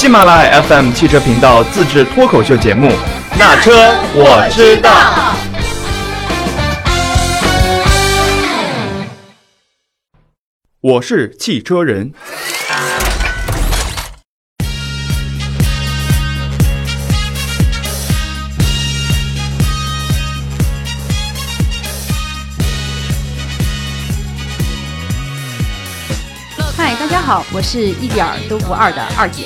喜马拉雅 FM 汽车频道自制脱口秀节目《那车我知道》。我是汽车人。嗨，大家好，我是一点儿都不二的二姐。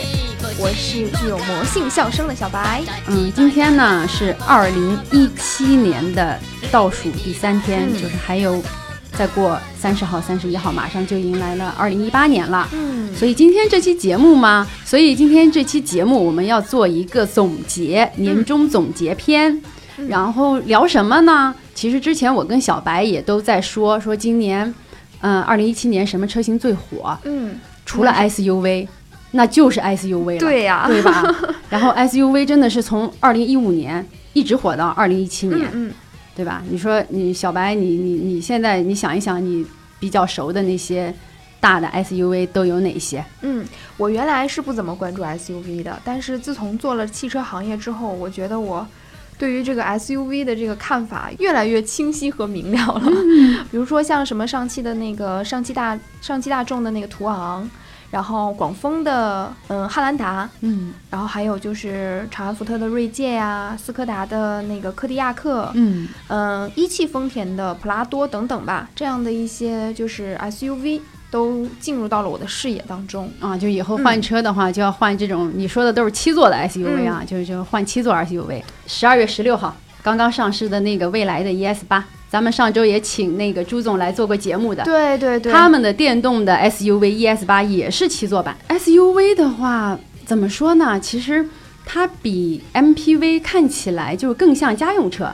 我是具有魔性笑声的小白。嗯，今天呢是二零一七年的倒数第三天，嗯就是还有再过三十号、三十一号，马上就迎来了二零一八年了。嗯，所以今天这期节目嘛，所以今天这期节目我们要做一个总结，年终总结篇。然后聊什么呢？其实之前我跟小白也都在说，说今年，嗯，二零一七年什么车型最火？嗯，除了 SUV，那就是 SUV 了，对呀对吧？然后 SUV 真的是从二零一五年一直火到二零一七年，嗯对吧？你说你小白，你你你现在你想一想，你比较熟的那些大的 SUV 都有哪些？嗯，我原来是不怎么关注 SUV 的，但是自从做了汽车行业之后，我觉得我对于这个 SUV 的这个看法越来越清晰和明了了。比如说像什么上汽的那个上汽大上汽大众的那个途昂，然后广丰的嗯汉兰达，嗯。然后还有就是长安福特的锐界呀、斯柯达的那个柯迪亚克，嗯。嗯，一汽丰田的普拉多等等吧，这样的一些就是 SUV 都进入到了我的视野当中。啊，就以后换车的话，就要换这种你说的都是七座的 SUV 啊，就是就换七座 SUV。十二月十六号刚刚上市的那个蔚来的 ES 八，咱们上周也请那个朱总来做过节目的。对对对，他们的电动的 SUV ES 八也是七座版。SUV 的话，怎么说呢？其实它比 MPV 看起来就更像家用车。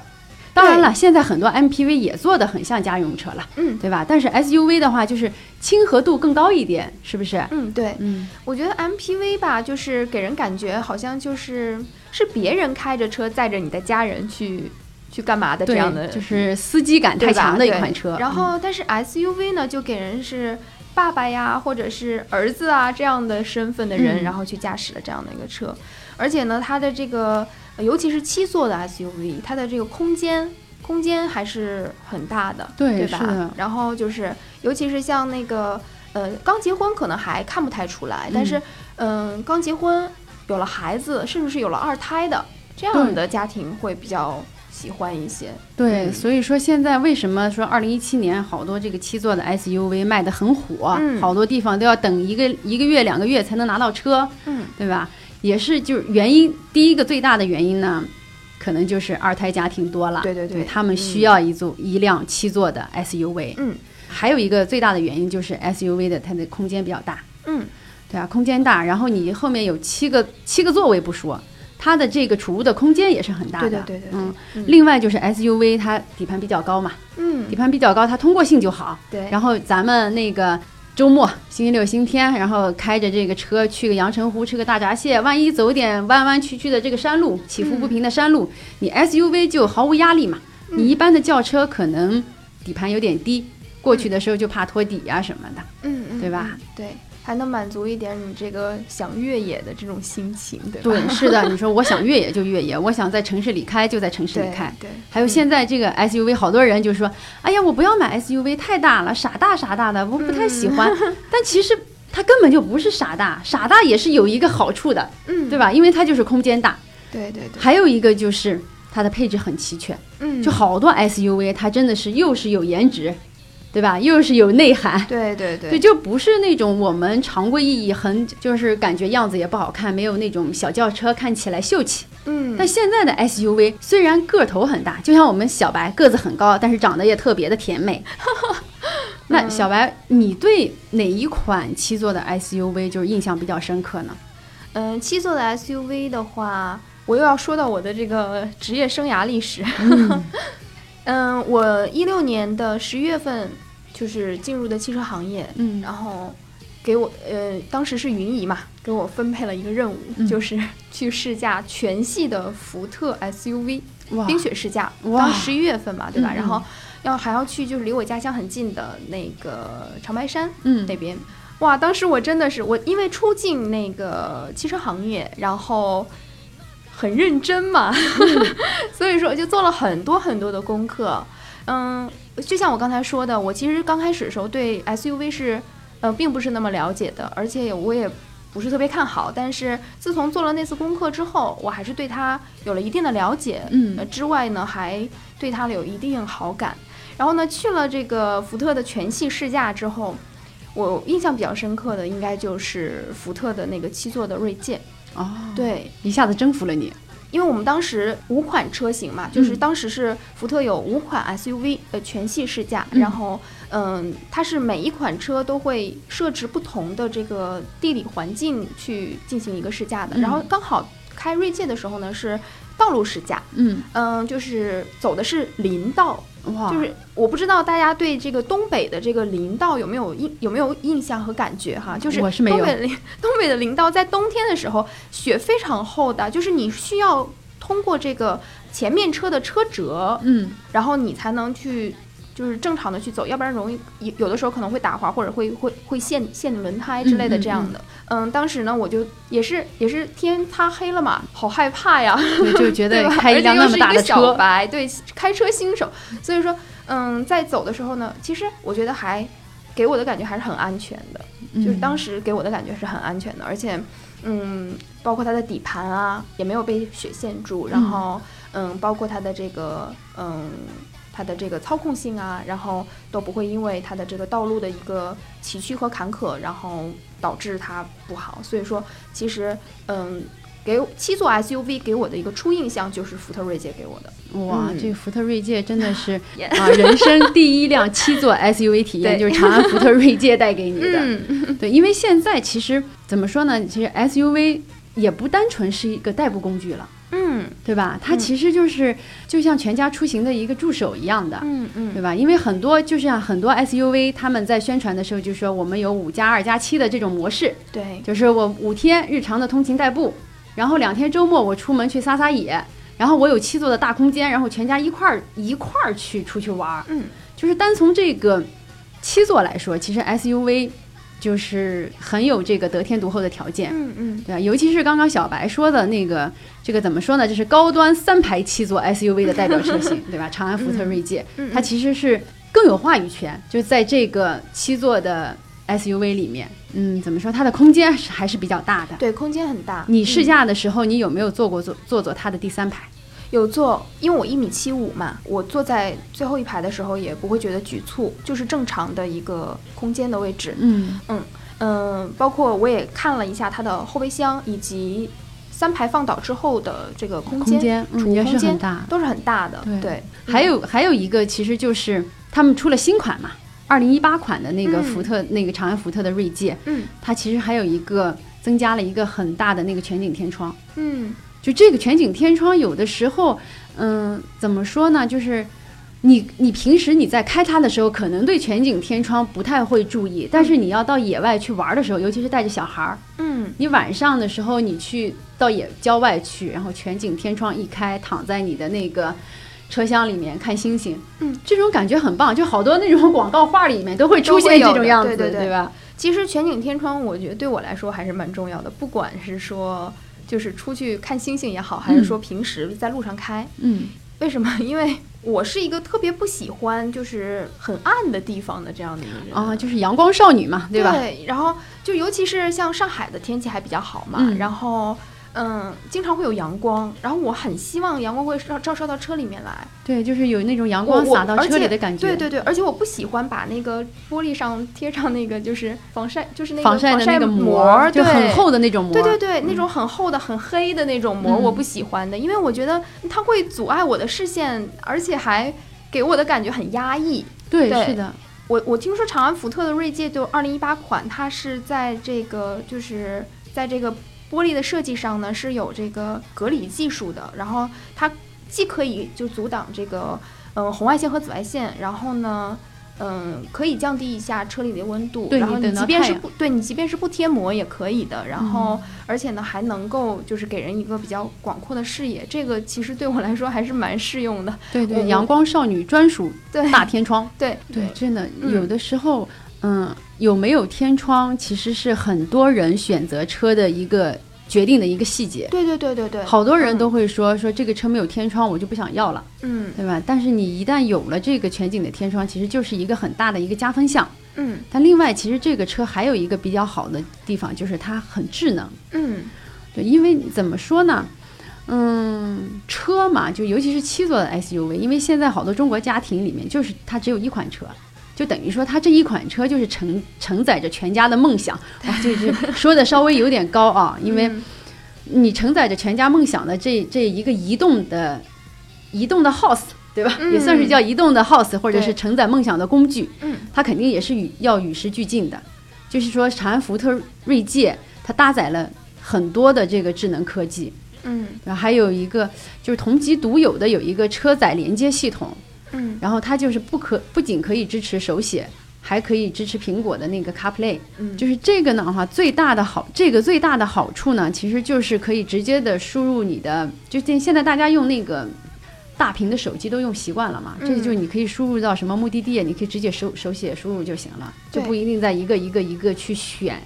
当然了，现在很多 MPV 也做的很像家用车了，嗯对吧？但是 SUV 的话，就是亲和度更高一点，是不是？嗯对，嗯，我觉得 MPV 吧，就是给人感觉好像就是是别人开着车载着你的家人去去干嘛的这样的，，就是司机感太强的一款车。然后，但是 SUV 呢，就给人是爸爸呀，或者是儿子啊这样的身份的人，嗯然后去驾驶了这样的一个车。而且呢，它的这个，呃尤其是七座的 SUV，它的这个空间。空间还是很大的，对吧？然后就是，尤其是像那个，呃，刚结婚可能还看不太出来，但是，嗯、刚结婚有了孩子，甚至是有了二胎的这样的家庭会比较喜欢一些。对，嗯。所以说现在为什么说二零一七年好多这个七座的 SUV 卖的很火，嗯。好多地方都要等一个一个月、两个月才能拿到车，嗯，对吧？也是就是原因，第一个最大的原因呢，可能就是二胎家庭多了，对对对。他们需要一组、一辆七座的 SUV，嗯。还有一个最大的原因就是 SUV 的它的空间比较大，嗯，对啊，空间大，然后你后面有七个七个座位不说，它的这个储物的空间也是很大的，对对对对对嗯，嗯另外就是 SUV 它底盘比较高嘛，嗯底，盘比较高，它通过性就好。对，然后咱们那个周末星期六、星期天，然后开着这个车去个阳澄湖吃个大闸蟹，万一走点弯弯曲曲的这个山路，起伏不平的山路，你 SUV 就毫无压力嘛。你一般的轿车可能底盘有点低，过去的时候就怕托底呀、什么的。嗯嗯，对吧嗯？对，还能满足一点你这个想越野的这种心情，对吧？对，是的，你说我想越野就越野，我想在城市里开就在城市里开。对，还有现在这个 SUV，好多人就说：“哎呀，我不要买 SUV，太大了，傻大傻大的，我不太喜欢。但其实它根本就不是傻大，傻大也是有一个好处的，嗯，对吧？因为它就是空间大，对对对，还有一个就是它的配置很齐全，嗯，就好多 SUV 它真的是又是有颜值，对吧？又是有内涵。对对对对，就不是那种我们常规意义很，就是感觉样子也不好看，没有那种小轿车看起来秀气。嗯，但现在的 SUV 虽然个头很大，就像我们小白个子很高，但是长得也特别的甜美。那小白，你对哪一款七座的 SUV 就是印象比较深刻呢？嗯，七座的 SUV 的话，我又要说到我的这个职业生涯历史。嗯，我一六年的十一月份就是进入的汽车行业，嗯。然后给我呃，当时是云姨嘛，给我分配了一个任务，嗯。就是去试驾全系的福特 SUV 哇。冰雪试驾，哇。当十一月份嘛，对吧？嗯嗯。然后要还要去就是离我家乡很近的那个长白山嗯。那边。哇，当时我真的是我，因为初进那个汽车行业，然后很认真嘛，所以说就做了很多很多的功课。嗯，就像我刚才说的，我其实刚开始的时候对 SUV 是呃并不是那么了解的，而且我也不是特别看好。但是自从做了那次功课之后，我还是对它有了一定的了解。嗯呃之外呢，还对它有一定好感。然后呢，去了这个福特的全系试驾之后，我印象比较深刻的应该就是福特的那个七座的锐界。哦，，对，一下子征服了你。因为我们当时五款车型嘛，就是嗯。当时是福特有五款 SUV 呃全系试驾，嗯。然后嗯，它是每一款车都会设置不同的这个地理环境去进行一个试驾的，嗯。然后刚好开锐界的时候呢是道路试驾，嗯，嗯，就是走的是林道，哇，就是我不知道大家对这个东北的这个林道有没有印有没有印象和感觉哈？就是我是没有东北林 东北的林道在冬天的时候雪非常厚的，就是你需要通过这个前面车的车辙，嗯，然后你才能去。就是正常的去走，要不然容易有有的时候可能会打滑，或者会会会陷陷轮胎之类的这样的。嗯当时呢，我就也是也是天擦黑了嘛，好害怕呀。就觉 得？开一辆那么大的车，白，对，开车新手，所以说，嗯，在走的时候呢，其实我觉得还给我的感觉还是很安全的，就是当时时给我的感觉是很安全的，而且，嗯，包括它的底盘啊，也没有被雪陷住，然后，嗯，包括它的这个，嗯。它的这个操控性啊，然后都不会因为它的这个道路的一个崎岖和坎坷，然后导致它不好。所以说，其实，嗯，给七座 SUV 给我的一个初印象就是福特锐界给我的。哇，嗯这个福特锐界真的是 啊，人生第一辆七座 SUV 体验对就是长安福特锐界带给你的。嗯，对，因为现在其实怎么说呢？其实 SUV 也不单纯是一个代步工具了，嗯对吧？它嗯其实就是就像全家出行的一个助手一样的。嗯嗯对吧？因为很多就像很多 SUV，他们在宣传的时候就说我们有五加二加七的这种模式，对，就是我五天日常的通勤代步，然后两天周末我出门去撒撒野，然后我有七座的大空间，然后全家一块儿一块儿去出去玩儿。嗯就是单从这个七座来说，其实 SUV 就是很有这个得天独厚的条件。嗯嗯对吧？尤其是刚刚小白说的那个，这个怎么说呢？就是高端三排七座 SUV 的代表车型，对吧？长安福特锐界，嗯，它其实是更有话语权，就在这个七座的 SUV 里面，嗯，怎么说？它的空间是还是比较大的。对空间很大。你试嗯驾的时候，你有没有坐过坐坐坐它的第三排？有坐，因为我一米七五嘛，我坐在最后一排的时候也不会觉得局促，就是正常的一个空间的位置。嗯嗯嗯，包括我也看了一下它的后备箱以及三排放倒之后的这个空间，空间嗯也是储物空间很大。都是很大的。对对，还有还有一个，其实就是他们出了新款嘛，二零一八款的那个嗯福特、那个长安福特的锐界，嗯它其实还有一个增加了一个很大的那个全景天窗。嗯就这个全景天窗，有的时候，嗯，怎么说呢？就是你你平时你在开它的时候，可能对全景天窗不太会注意，但是你要到野外去玩的时候，尤其是带着小孩儿，嗯你晚上的时候你去到野郊外去，然后全景天窗一开，躺在你的那个。车厢里面看星星，嗯，这种感觉很棒，就好多那种广告画里面都会出现这种样子，对对对吧？其实全景天窗，我觉得对我来说还是蛮重要的，不管是说就是出去看星星也好，还是说平时在路上开。嗯，为什么？因为我是一个特别不喜欢就是很暗的地方的这样的一个人啊，就是阳光少女嘛，对吧？对，然后就尤其是像上海的天气还比较好嘛，嗯然后嗯，经常会有阳光，然后我很希望阳光会照照射到车里面来，对，就是有那种阳光洒到车里的感觉。对对对，而且我不喜欢把那个玻璃上贴上那个就是防晒，就是那个防晒的那个膜，就很对厚的那种膜。对对对，那种很厚的、很黑的那种膜，嗯我不喜欢的，因为我觉得它会阻碍我的视线，而且还给我的感觉很压抑。对对是的，我我听说长安福特的锐界就二零一八款，它是在这个就是在这个玻璃的设计上呢是有这个隔离技术的，然后它既可以就阻挡这个呃红外线和紫外线，然后呢。嗯，可以降低一下车里的温度，然后即便是不对你即便是不贴膜也可以的，然后、嗯而且呢还能够就是给人一个比较广阔的视野，这个其实对我来说还是蛮适用的。对对，阳光少女专属大天窗。对对，真的嗯有的时候，嗯，有没有天窗其实是很多人选择车的一个决定的一个细节。对对对对对，好多人嗯都会说说这个车没有天窗，我就不想要了，嗯对吧？但是你一旦有了这个全景的天窗，其实就是一个很大的一个加分项。嗯但另外，其实这个车还有一个比较好的地方，就是它很智能。嗯对，因为怎么说呢？嗯，车嘛，就尤其是七座的 SUV，因为现在好多中国家庭里面就是它只有一款车，就等于说它这一款车就是承承载着全家的梦想。哇，就是说的稍微有点高啊，因为嗯你承载着全家梦想的这这一个移动的移动的 house，对吧？嗯也算是叫移动的 house，或者是承载梦想的工具。嗯它肯定也是与要与时俱进的。就是说，长安福特锐界它搭载了很多的这个智能科技，嗯然后还有一个就是同级独有的有一个车载连接系统，嗯然后它就是不可不仅可以支持手写，还可以支持苹果的那个 CarPlay。嗯，就是这个呢哈，最大的好，这个最大的好处呢，其实就是可以直接的输入你的，就现现在大家用那个大屏的手机都用习惯了嘛，这个就是你可以输入到什么目的地，你可以直接手手写输入就行了，就不一定在一个一个一个去选。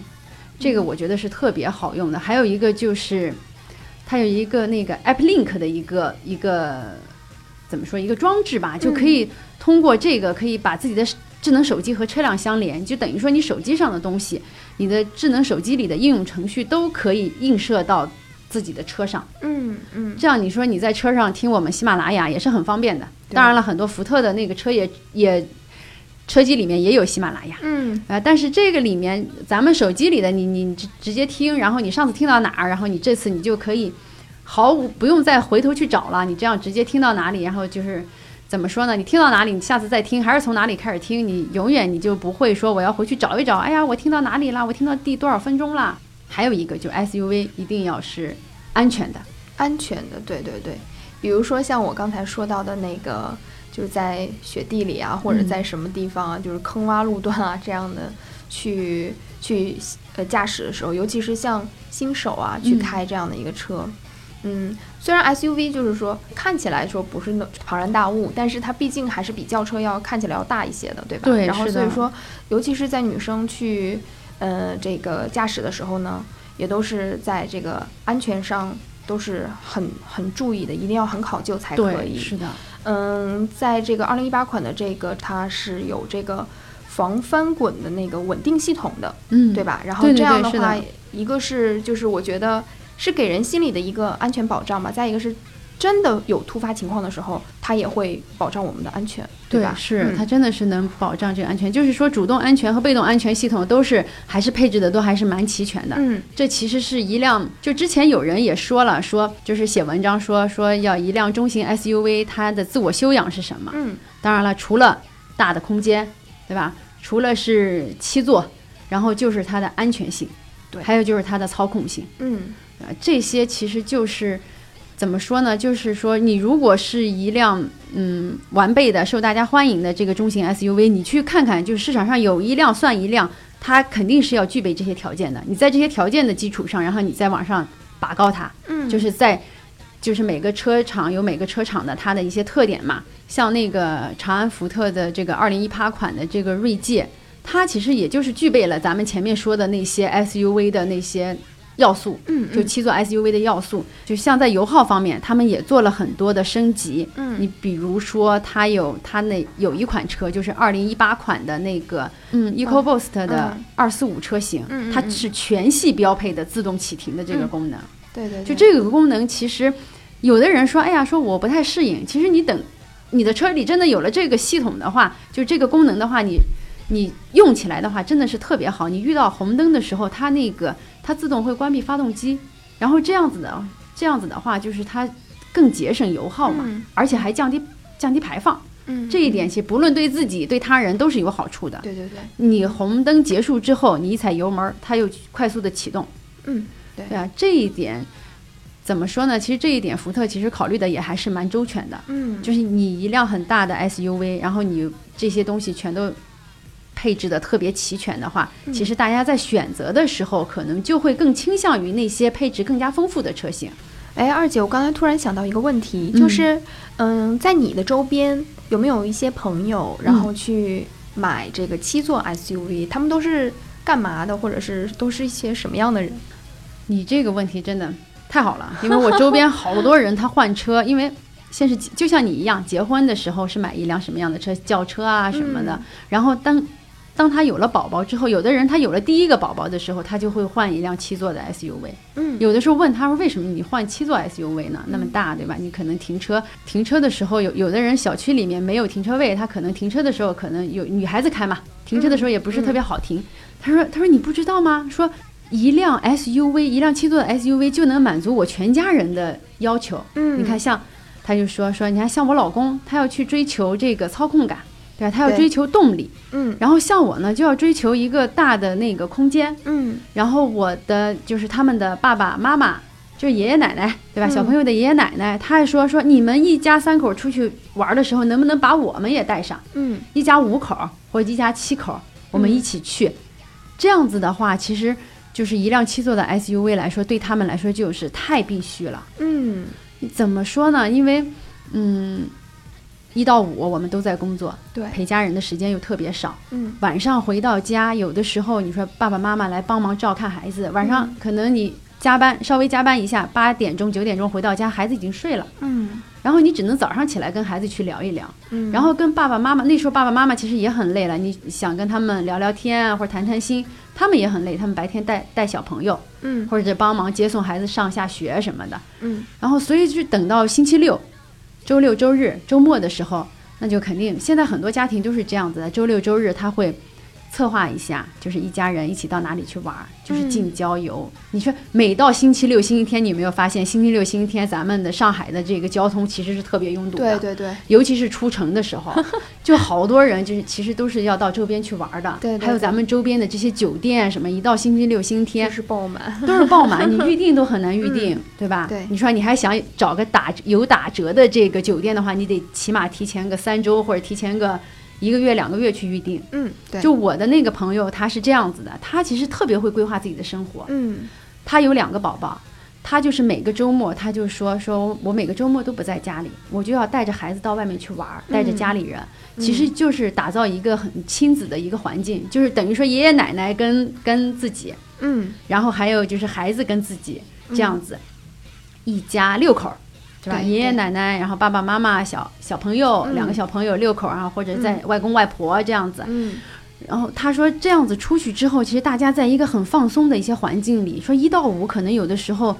这个我觉得是特别好用的。还有一个就是，它有一个那个 App Link 的一个一个怎么说一个装置吧，就可以通过这个可以把自己的智能手机和车辆相连，就等于说你手机上的东西，你的智能手机里的应用程序都可以映射到自己的车上。嗯嗯这样你说你在车上听我们喜马拉雅也是很方便的。当然了，很多福特的那个车也也车机里面也有喜马拉雅。嗯啊、但是这个里面，咱们手机里的你你直直接听，然后你上次听到哪儿，然后你这次你就可以毫无不用再回头去找了，你这样直接听到哪里，然后就是怎么说呢？你听到哪里，你下次再听，还是从哪里开始听，你永远你就不会说我要回去找一找，哎呀，我听到哪里啦？我听到第多少分钟啦？还有一个就 SUV 一定要是安全的，安全的，对对对。比如说像我刚才说到的那个，就是在雪地里啊，或者嗯在什么地方啊，就是坑洼路段啊这样的去去呃驾驶的时候，尤其是像新手啊去嗯开这样的一个车。嗯，虽然 SUV 就是说看起来说不是那庞然大物，但是它毕竟还是比轿车要看起来要大一些的，对吧？对然后所以说，尤其是在女生去呃这个驾驶的时候呢，也都是在这个安全上都是很很注意的，一定要很考究才可对，以。是的，嗯，在这个二零一八款的这个，它是有这个防翻滚的那个稳定系统的，嗯，对吧？然后对对这样的话，一个是就是我觉得是给人心里的一个安全保障吧，再一个是真的有突发情况的时候，它也会保障我们的安全，对吧？是、嗯它真的是能保障这个安全，就是说主动安全和被动安全系统都是还是配置的都还是蛮齐全的。嗯这其实是一辆，就之前有人也说了，说就是写文章说说要一辆中型 SUV，它的自我修养是什么？嗯当然了，除了大的空间，对吧？除了是七座，然后就是它的安全性，对还有就是它的操控性。嗯啊，这些其实就是怎么说呢？就是说，你如果是一辆嗯完备的、受大家欢迎的这个中型 SUV，你去看看，就是市场上有一辆算一辆，它肯定是要具备这些条件的。你在这些条件的基础上，然后你再往上拔高它，嗯，就是在就是每个车厂有每个车厂的它的一些特点嘛。像那个长安福特的这个二零一八款的这个锐界，它其实也就是具备了咱们前面说的那些 SUV 的那些要素，嗯就七座 SUV 的要素。就像在油耗方面，他们也做了很多的升级。嗯你比如说，它有它那有一款车，就是二零一八款的那个嗯 EcoBoost 的嗯二四五车型，嗯它是全系标配的自动启停的这个嗯功能。对对，对就这个功能，其实有的人说，哎呀，说我不太适应。其实你等你的车里真的有了这个系统的话，就这个功能的话，你你用起来的话，真的是特别好。你遇到红灯的时候，它那个它自动会关闭发动机，然后这样子的这样子的话，就是它更节省油耗嘛，嗯而且还降低降低排放。嗯这一点其实不论对自己对他人都是有好处的。对对对，你红灯结束之后，你一踩油门，它又快速的启动。嗯对对啊，这一点怎么说呢？其实这一点福特其实考虑的也还是蛮周全的。嗯就是你一辆很大的 SUV，然后你这些东西全都配置的特别齐全的话，嗯其实大家在选择的时候，可能就会更倾向于那些配置更加丰富的车型。哎，二姐，我刚才突然想到一个问题，嗯就是，嗯，在你的周边有没有一些朋友，然后去买这个七座 SUV？他们都是干嘛的，或者是都是一些什么样的人？你这个问题真的太好了，因为我周边好多人他换车，因为先是就像你一样，结婚的时候是买一辆什么样的车，轿车啊什么的，嗯然后当当他有了宝宝之后，有的人他有了第一个宝宝的时候，他就会换一辆七座的 SUV。嗯有的时候问他说为什么你换七座 SUV 呢？那么大，对吧？你可能停车停车的时候有有的人小区里面没有停车位，他可能停车的时候可能有女孩子开嘛，停车的时候也不是特别好停。他说他说你不知道吗？说一辆 SUV 一辆七座的 SUV 就能满足我全家人的要求。嗯，你看像他就说说你看像我老公他要去追求这个操控感。对吧？他要追求动力，嗯然后像我呢，就要追求一个大的那个空间，嗯然后我的就是他们的爸爸妈妈，就是爷爷奶奶，对吧？嗯小朋友的爷爷奶奶，他还说说你们一家三口出去玩的时候，能不能把我们也带上？嗯一家五口或者一家七口，我们一起去。这样子的话，其实就是一辆七座的 SUV 来说，对他们来说就是太必须了。嗯怎么说呢？因为，嗯，一到五我们都在工作，对，陪家人的时间又特别少。嗯。晚上回到家，有的时候你说爸爸妈妈来帮忙照看孩子，晚上可能你加班稍微加班一下，八点钟九点钟回到家，孩子已经睡了，嗯。然后你只能早上起来跟孩子去聊一聊，嗯，然后跟爸爸妈妈那时候爸爸妈妈其实也很累了，你想跟他们聊聊天啊或者谈谈心，他们也很累，他们白天带带小朋友嗯或者帮忙接送孩子上下学什么的，嗯。然后所以就等到星期六、周六、周日、周末的时候，那就肯定现在很多家庭都是这样子的，周六周日他会策划一下，就是一家人一起到哪里去玩儿，就是近郊游。你说每到星期六、星期天，你有没有发现星期六、星期天咱们的上海的这个交通其实是特别拥堵的？对对对，尤其是出城的时候，就好多人就是其实都是要到周边去玩儿的。对对对还有咱们周边的这些酒店什么，一到星期六、星期天都，是爆满。都是爆满，你预定都很难预定，对吧？对你说你还想找个打有打折的这个酒店的话，你得起码提前个三周或者提前个一个月、两个月去预定。嗯，对，就我的那个朋友，他是这样子的，他其实特别会规划自己的生活。嗯。他有两个宝宝，他就是每个周末，他就说说我每个周末都不在家里，我就要带着孩子到外面去玩儿，带着家里人，其实就是打造一个很亲子的一个环境，就是等于说爷爷奶奶跟跟自己，嗯。然后还有就是孩子跟自己这样子，一家六口儿，对吧？爷爷奶奶，然后爸爸妈妈、小小朋友、嗯两个小朋友六口啊，或者在外公外婆这样子。嗯然后他说这样子出去之后，其实大家在一个很放松的一些环境里，说一到五可能有的时候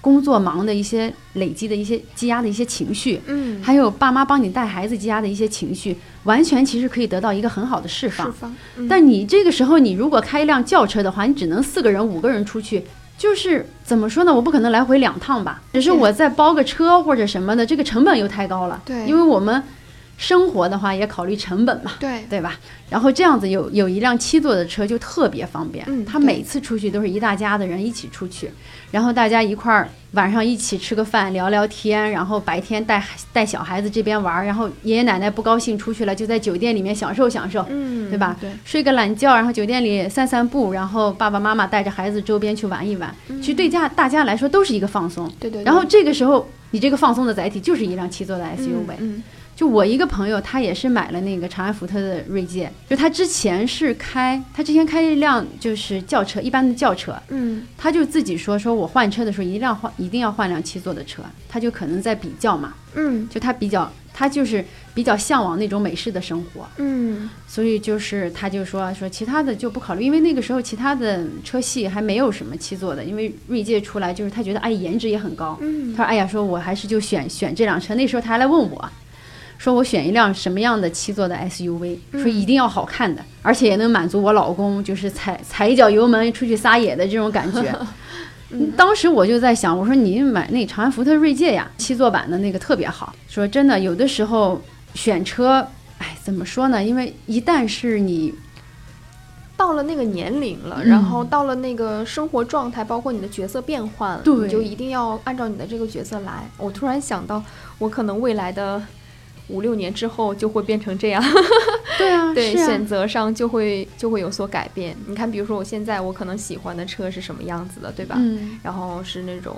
工作忙的一些累积的一些积压的一些情绪，嗯，还有爸妈帮你带孩子积压的一些情绪，完全其实可以得到一个很好的释放释。放，嗯但你这个时候，你如果开一辆轿车的话，你只能四个人、五个人出去，就是怎么说呢？我不可能来回两趟吧，只是我再包个车或者什么的，这个成本又太高了。对因为我们生活的话也考虑成本嘛，对对吧？然后这样子有有一辆七座的车就特别方便，嗯他每次出去都是一大家的人一起出去，然后大家一块儿晚上一起吃个饭聊聊天，然后白天带带小孩子这边玩，然后爷爷奶奶不高兴出去了，就在酒店里面享受享受。嗯，对吧对，睡个懒觉，然后酒店里散散步，然后爸爸妈妈带着孩子周边去玩一玩，其实对家大家来说都是一个放松。对对，然后这个时候，你这个放松的载体就是一辆七座的 SUV。嗯就我一个朋友，他也是买了那个长安福特的锐界，就他之前是开，他之前开一辆就是轿车，一般的轿车，嗯。他就自己说，说我换车的时候一定要换，一定要换辆七座的车，他就可能在比较嘛，嗯。就他比较，他就是比较向往那种美式的生活，嗯。所以就是他就说说其他的就不考虑，因为那个时候其他的车系还没有什么七座的，因为锐界出来就是他觉得哎颜值也很高，嗯。他说哎呀说我还是就选选这辆车，那时候他还来问我。说我选一辆什么样的七座的 SUV，说一定要好看的，而且也能满足我老公就是踩踩一脚油门出去撒野的这种感觉。嗯当时我就在想，我说你买那长安福特锐界呀，七座版的那个特别好。说真的，有的时候选车，哎，怎么说呢？因为一旦是你到了那个年龄了，嗯然后到了那个生活状态，包括你的角色变换了，对你就一定要按照你的这个角色来。我突然想到，我可能未来的五六年之后就会变成这样，对啊，对，啊选择上就会就会有所改变。你看，比如说我现在我可能喜欢的车是什么样子的，对吧？嗯，然后是那种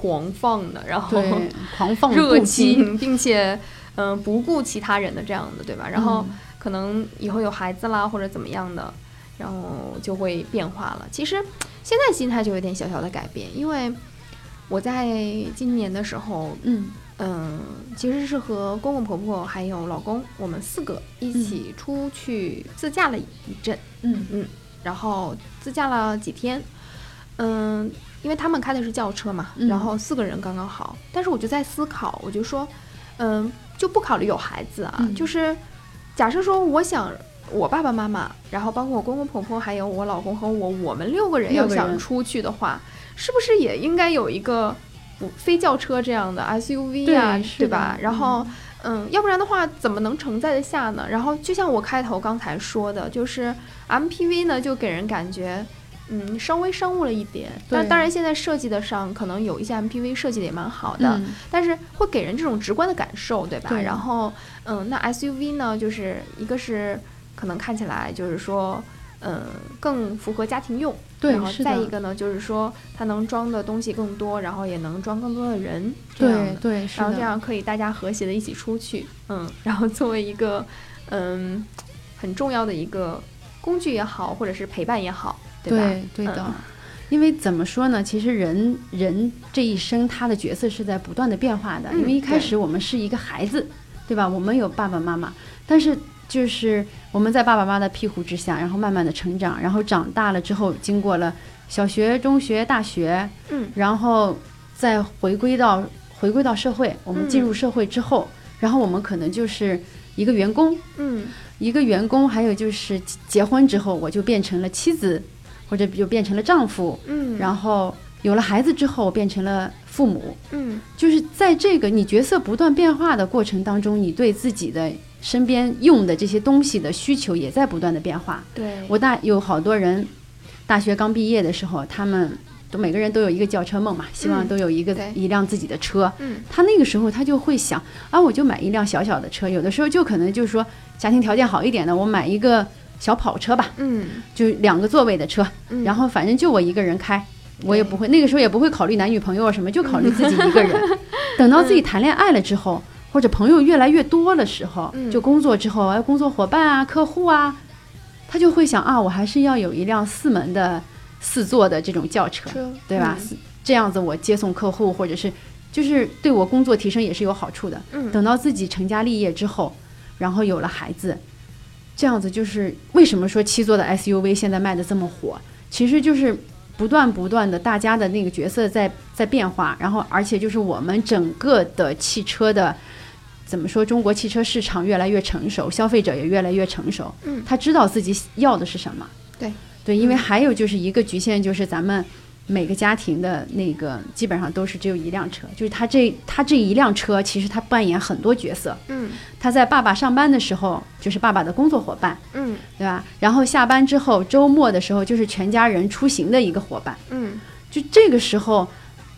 狂放的，然后，狂放热，情，并且嗯、不顾其他人的这样的，对吧？然后。嗯可能以后有孩子啦或者怎么样的，然后就会变化了。其实现在心态就有点小小的改变，因为我在今年的时候，嗯嗯，其实是和公公婆婆还有老公，我们四个一起出去自驾了一阵，嗯。嗯然后自驾了几天，嗯，因为他们开的是轿车嘛，嗯。然后四个人刚刚好。但是我就在思考，我就说，嗯，就不考虑有孩子啊，嗯。就是假设说我想。我爸爸妈妈，然后包括我公公婆婆，还有我老公和我，我们六个人要想出去的话，是不是也应该有一个不非轿车这样的 SUV 啊、对对吧？然后，嗯，要不然的话怎么能承载得下呢？然后就像我开头刚才说的，就是 MPV 呢，就给人感觉。嗯，稍微商务了一点，但当然现在设计的上可能有一些 MPV 设计的也蛮好的，嗯但是会给人这种直观的感受，对吧？对然后，嗯，那 SUV 呢，就是一个是可能看起来就是说，嗯，更符合家庭用，然后再一个呢，就是说它能装的东西更多，然后也能装更多的人，这样的。对对然后这样可以大家和谐的一起出去，嗯，然后作为一个嗯很重要的一个工具也好，或者是陪伴也好，对吧？对对的。嗯因为怎么说呢？其实人人这一生他的角色是在不断的变化的。嗯因为一开始我们是一个孩子，对吧？我们有爸爸妈妈，但是就是我们在爸爸妈妈的庇护之下，然后慢慢的成长，然后长大了之后，经过了小学、中学、大学，嗯然后再回归到回归到社会。我们进入社会之后，然后我们可能就是一个员工，嗯一个员工，还有就是结婚之后，我就变成了妻子，或者就变成了丈夫，嗯，然后有了孩子之后，变成了父母。嗯就是在这个你角色不断变化的过程当中，你对自己的身边用的这些东西的需求也在不断的变化。对，我大有好多人，大学刚毕业的时候，他们都每个人都有一个轿车梦嘛，希望嗯都有一个、对。一辆自己的车。嗯。他那个时候他就会想啊，我就买一辆小小的车，有的时候就可能就是说家庭条件好一点的，我买一个小跑车吧，嗯。就两个座位的车，嗯，然后反正就我一个人开，我也不会那个时候也不会考虑男女朋友啊什么，就考虑自己一个人。等到自己谈恋爱了之后，或者朋友越来越多的时候，嗯就工作之后，哎，工作伙伴啊、客户啊，他就会想啊，我还是要有一辆四门的四座的这种轿车，对吧？这样子我接送客户，或者是就是对我工作提升也是有好处的。嗯，等到自己成家立业之后，然后有了孩子，这样子就是为什么说七座的 SUV 现在卖的这么火，其实就是不断不断的大家的那个角色在在变化，然后而且就是我们整个的汽车的。怎么说？中国汽车市场越来越成熟，消费者也越来越成熟。嗯他知道自己要的是什么。对对，因为嗯还有就是一个局限，就是咱们每个家庭的那个基本上都是只有一辆车，就是他这他这一辆车，其实他扮演很多角色。嗯他在爸爸上班的时候，就是爸爸的工作伙伴，嗯对吧？然后下班之后，周末的时候，就是全家人出行的一个伙伴。嗯就这个时候，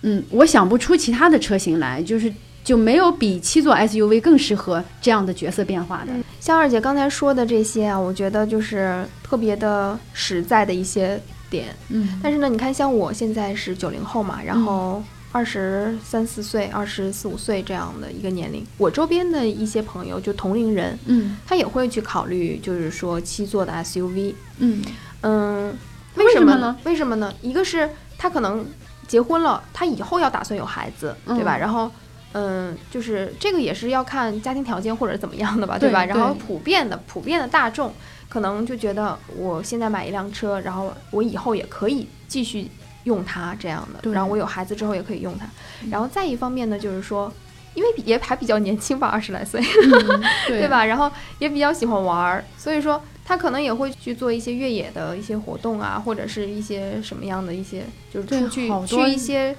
嗯，我想不出其他的车型来，就是就没有比七座 SUV 更适合这样的角色变化的。像二姐刚才说的这些啊，我觉得就是特别的实在的一些点。嗯但是呢，你看，像我现在是九零后嘛，然后二十三四岁、二十四五岁这样的一个年龄，我周边的一些朋友，就同龄人，嗯他也会去考虑，就是说七座的 SUV。嗯嗯，为为什么什么呢？为什么呢？一个是他可能结婚了，他以后要打算有孩子，对吧？嗯然后。嗯，就是这个也是要看家庭条件或者怎么样的吧，对吧？然后普遍的普遍的大众可能就觉得我现在买一辆车，然后我以后也可以继续用它这样的，然后我有孩子之后也可以用它。然后再一方面呢，就是说，因为也还比较年轻吧，二十来岁，嗯 对对？吧？然后也比较喜欢玩儿，所以说他可能也会去做一些越野的一些活动啊，或者是一些什么样的一些，就是出去去一些，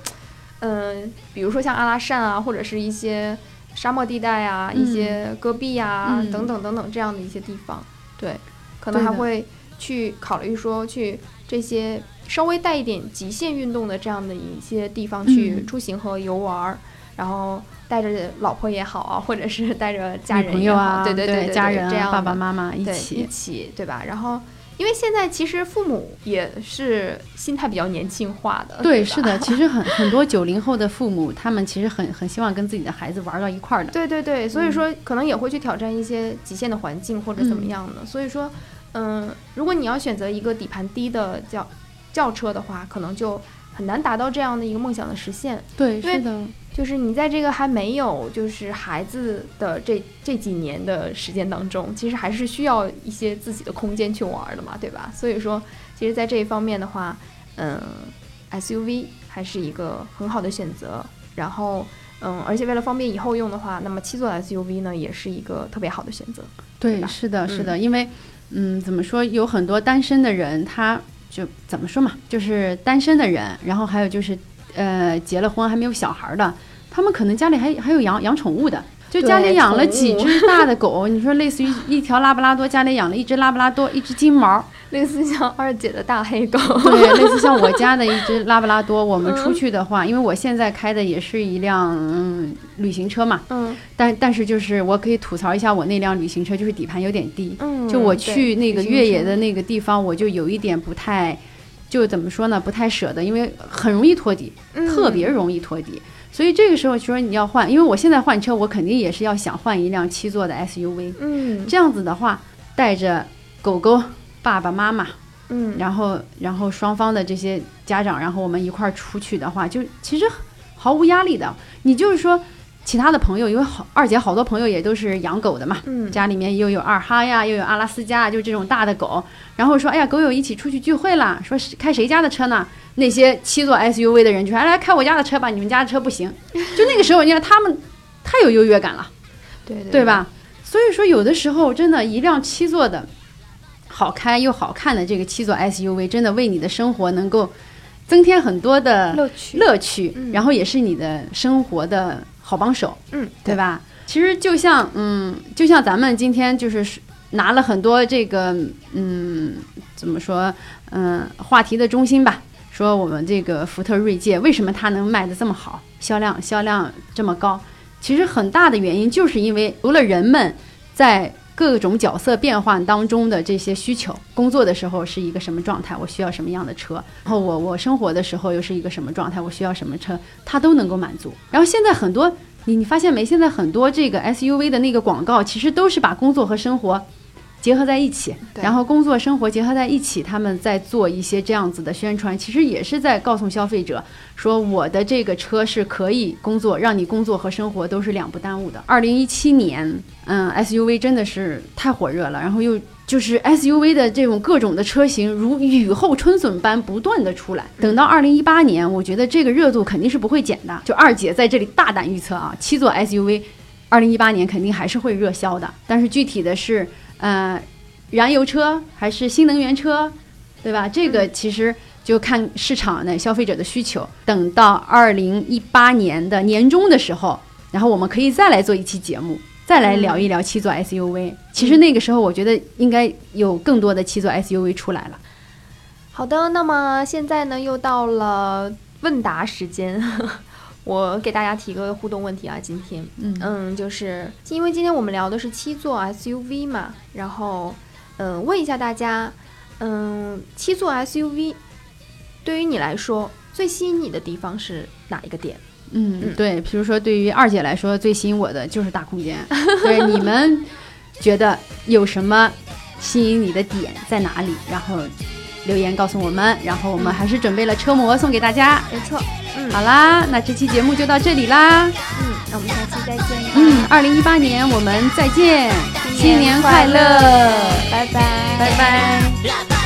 嗯、比如说像阿拉善啊，或者是一些沙漠地带啊，一些戈壁啊、嗯等等等等这样的一些地方，对，可能还会去考虑说去这些稍微带一点极限运动的这样的一些地方去嗯。出行和游玩儿，然后带着老婆也好啊，或者是带着家人也好，对对对对，家人啊，这样爸爸妈妈一起一，起，对吧？然后因为现在其实父母也是心态比较年轻化的。对，吧是的，其实很很多九零后的父母，他们其实很很希望跟自己的孩子玩到一块儿的。对对对，所以说可能也会去挑战一些极限的环境或者怎么样的。所以说，嗯，如果你要选择一个底盘低的轿轿车的话，可能就很难达到这样的一个梦想的实现。对，对是的，就是你在这个还没有就是孩子的这这几年的时间当中，其实还是需要一些自己的空间去玩的嘛，对吧？所以说，其实，在这一方面的话，嗯，SUV 还是一个很好的选择。然后，嗯，而且为了方便以后用的话，那么七座 SUV 呢，也是一个特别好的选择。对，吧是的，是的，因为，嗯，怎么说，有很多单身的人，他就怎么说嘛，就是单身的人，然后还有就是，呃，结了婚还没有小孩儿的，他们可能家里还还有养养宠物的。就家里养了几只大的狗，你说类似于一条拉布拉多，家里养了一只拉布拉多，一只金毛，类似像二姐的大黑狗，对，类似像我家的一只 拉布拉多，我们出嗯去的话，因为我现在开的也是一辆嗯旅行车嘛，嗯。但但是就是我可以吐槽一下我那辆旅行车，就是底盘有点低，嗯，就我去那个越野的那个地方，我就有一点不太，就怎么说呢，不太舍得，因为很容易拖底，特别嗯容易拖底。所以这个时候说你要换，因为我现在换车，我肯定也是要想换一辆七座的 SUV。嗯这样子的话，带着狗狗、爸爸妈妈，嗯，然后然后双方的这些家长，然后我们一块儿出去的话，就其实毫无压力的。你就是说，其他的朋友，因为好二姐好多朋友也都是养狗的嘛，嗯家里面又有二哈呀，又有阿拉斯加，就这种大的狗。然后说，哎呀，狗友一起出去聚会啦，说是开谁家的车呢？那些七座 SUV 的人就说，哎，来开我家的车吧，你们家的车不行。就那个时候，你看他们太有优越感了。对对对？吧？所以说，有的时候真的，一辆七座的好开又好看的这个七座 SUV，真的为你的生活能够增添很多的乐趣，乐趣，嗯然后也是你的生活的好帮手，嗯，对吧？其实就像，嗯，就像咱们今天就是拿了很多这个，嗯，怎么说，嗯，话题的中心吧。说我们这个福特锐界为什么它能卖的这么好，销量销量这么高？其实很大的原因就是因为除了人们在各种角色变换当中的这些需求，工作的时候是一个什么状态，我需要什么样的车，然后我我生活的时候又是一个什么状态，我需要什么车，它都能够满足。然后现在很多你你发现没？现在很多这个 SUV 的那个广告，其实都是把工作和生活结合在一起，然后工作生活结合在一起，他们在做一些这样子的宣传，其实也是在告诉消费者说，我的这个车是可以工作，让你工作和生活都是两不耽误的。二零一七年，嗯，SUV 真的是太火热了，然后又。就是 SUV 的这种各种的车型，如雨后春笋般不断的出来。等到二零一八年，我觉得这个热度肯定是不会减的。就二姐在这里大胆预测啊，七座 SUV，二零一八年肯定还是会热销的。但是具体的是，呃，燃油车还是新能源车，对吧？这个其实就看市场的消费者的需求。等到二零一八年的年中的时候，然后我们可以再来做一期节目，再来聊一聊七座 SUV。其实那个时候，我觉得应该有更多的七座 SUV 出来了。好的，那么现在呢，又到了问答时间。我给大家提个互动问题啊，今天，嗯嗯，就是因为今天我们聊的是七座 SUV 嘛，然后，嗯，问一下大家，嗯，七座 SUV 对于你来说最吸引你的地方是哪一个点？嗯，嗯对，比如说对于二姐来说，最吸引我的就是大空间。对，你们觉得有什么吸引你的点在哪里？然后留言告诉我们。然后我们还是准备了车模送给大家。没错，嗯好啦，那这期节目就到这里啦。嗯，那我们下期再见，嗯，二零一八年我们再见，新年快乐乐，拜拜，拜拜。